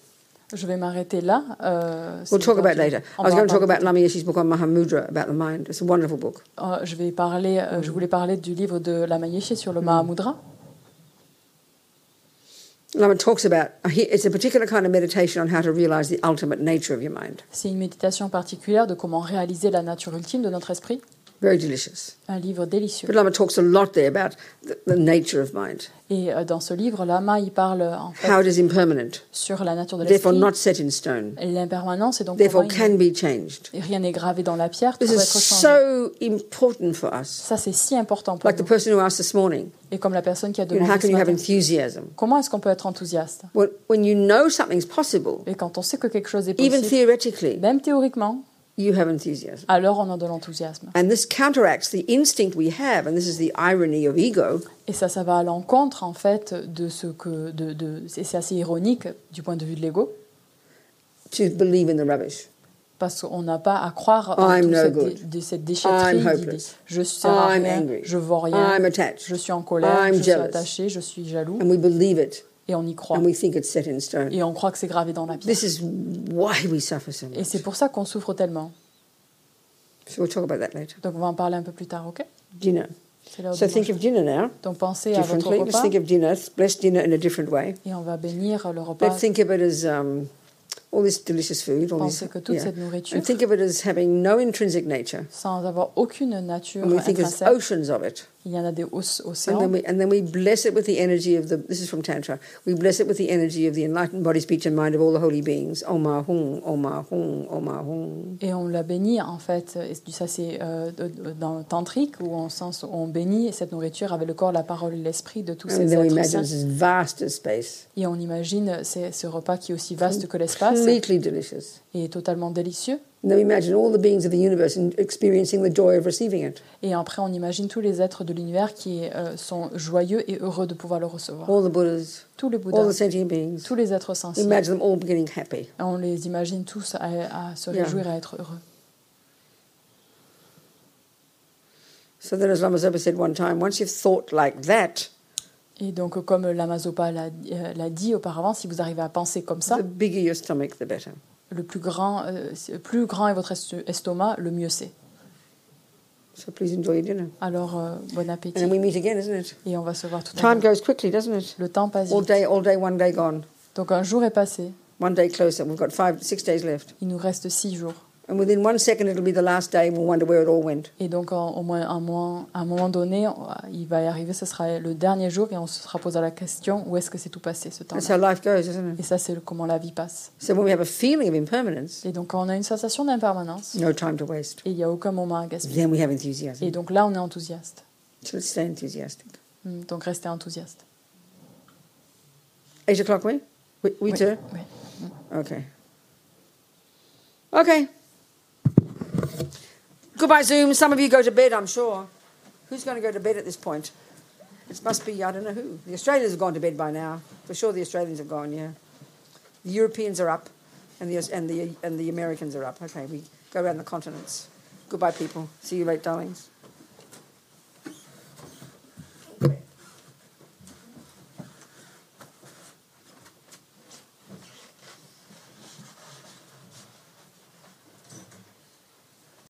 S3: Je vais m'arrêter là. euh,
S1: We'll talk about later. I was going to talk about Lama Yeshe's book on Mahamudra about the mind. It's a wonderful book.
S3: Euh, je vais parler, euh, je voulais parler du livre de Lama Yeshe sur le Mahamudra.
S1: Lama talks about. It's a particular kind of meditation on how to realize the ultimate nature of your mind.
S3: C'est une méditation particulière de comment réaliser la nature ultime de notre esprit.
S1: Very delicious.
S3: Un livre délicieux.
S1: But Lama talks a lot there about the, the nature of mind,
S3: Et euh, dans ce livre, Lama, il parle en fait
S1: how it is impermanent,
S3: sur la nature de
S1: therefore
S3: l'esprit,
S1: not set in stone,
S3: l'impermanence et donc
S1: therefore can be changed.
S3: rien n'est gravé dans la pierre,
S1: This is so important for us.
S3: Ça, c'est si important pour
S1: Like the
S3: nous.
S1: person who asked this morning,
S3: Et comme la personne qui a
S1: you know, how
S3: demandé
S1: can you have enthusiasm?
S3: comment est-ce qu'on peut être enthousiaste?
S1: When, when you know something's possible,
S3: Et quand on sait que quelque chose est
S1: even
S3: possible,
S1: theoretically,
S3: même théoriquement,
S1: you have enthusiasm.
S3: alors on a de l'enthousiasme.
S1: And this counteracts the instinct we have, and this is the irony of ego,
S3: Et ça, ça va à l'encontre, en fait, de ce que. De, de, c'est assez ironique du point de vue de l'ego,
S1: to believe in the rubbish.
S3: Parce qu'on n'a pas à croire en
S1: I'm
S3: tout
S1: no
S3: cette,
S1: good.
S3: de cette déchetterie
S1: I'm
S3: d'idées.
S1: hopeless.
S3: Je suis rien,
S1: angry.
S3: je vaux rien,
S1: I'm attached.
S3: je suis en colère,
S1: I'm
S3: je suis
S1: jealous.
S3: attaché, je suis jaloux,
S1: And we believe it
S3: et on y croit.
S1: and we think it's set in stone.
S3: Et on croit que c'est gravé dans la pierre.
S1: This is why we suffer so
S3: Et
S1: much.
S3: c'est pour ça qu'on souffre tellement.
S1: So we'll talk about that later.
S3: Donc on va en parler un peu plus tard, ok?
S1: Dinner. So think of dinner now
S3: Donc pensez à votre
S1: differently. Let's
S3: repas
S1: think of dinner. Bless dinner in a different way.
S3: et on va bénir le repas.
S1: Let's think of it as um, all this delicious food. All this,
S3: Pensez que toute
S1: yeah.
S3: cette nourriture,
S1: And think of it as having no intrinsic nature.
S3: sans avoir aucune nature
S1: And we think
S3: intrinsèque,
S1: oceans of it.
S3: Il y en a des oc-
S1: And then, we, and then we bless it with the energy of the, this is from Tantra, we bless it with the energy of the enlightened body, speech, and mind of all the holy beings. Oma Hung, Oma Hung, Oma Hung.
S3: Et on la bénit en fait, et ça c'est euh, dans le tantrique où on, sens, on bénit cette nourriture avec le corps, la parole et l'esprit de tous
S1: And
S3: ces êtres saints.
S1: this vast as space,
S3: Et on imagine ce repas qui est aussi vaste que l'espace
S1: completely delicious.
S3: et tellement délicieux.
S1: And then we imagine all the beings of the universe in- experiencing the joy of receiving it.
S3: Et après on imagine tous les êtres de l'univers qui euh, sont joyeux et heureux de pouvoir le recevoir.
S1: All the Buddhas,
S3: Tous les
S1: all
S3: Bouddhas,
S1: the sentient beings.
S3: tous les êtres sensibles.
S1: imagine them all getting happy.
S3: Et on les imagine tous à, à se
S1: Yeah.
S3: réjouir et à être heureux.
S1: So then, as Lama Zopa said one time, once you've thought like that,
S3: Et donc, comme Lama Zopa l'a euh, l'a dit auparavant, si vous arrivez à penser comme ça,
S1: the bigger your stomach, the better.
S3: Le plus grand, euh, plus grand est votre est- estomac, le mieux c'est.
S1: So please enjoy your dinner.
S3: Alors, euh, bon
S1: And
S3: appétit.
S1: then we meet again, isn't it?
S3: Et on va se voir tout à
S1: Time
S3: l'heure.
S1: goes quickly, doesn't it?
S3: Le temps passe
S1: All day, all day, one day gone.
S3: Donc, un jour est passé.
S1: One day closer. We've got five, six days left.
S3: Il nous reste six jours.
S1: And within one second, it'll be the last day, and we'll wonder where it all went.
S3: Et donc, en- au moins, un moment, à un moment donné, on- il va y arriver, ce sera le dernier jour, et on se sera posé la question où est-ce que c'est tout passé ce temps
S1: That's how life goes, isn't
S3: Et
S1: it?
S3: ça, c'est comment la vie passe.
S1: So when we have a feeling of impermanence,
S3: Et donc, quand on a une sensation d'impermanence,
S1: no time to waste.
S3: et il n'y a aucun moment à gaspiller.
S1: Then we have enthusiasm.
S3: Et donc là, on est enthousiaste.
S1: So let's stay enthusiastic.
S3: Hmm, Donc, restez enthousiaste.
S1: Eight o'clock, we? We, we
S3: Oui,
S1: too?
S3: oui.
S1: Okay. Okay. Goodbye, Zoom. Some of you go to bed, I'm sure. Who's going to go to bed at this point? It must be, I don't know who. The Australians have gone to bed by now. For sure, the Australians have gone, yeah. The Europeans are up, and the, and the, and the Americans are up. Okay, we go around the continents. Goodbye, people. See you later, darlings.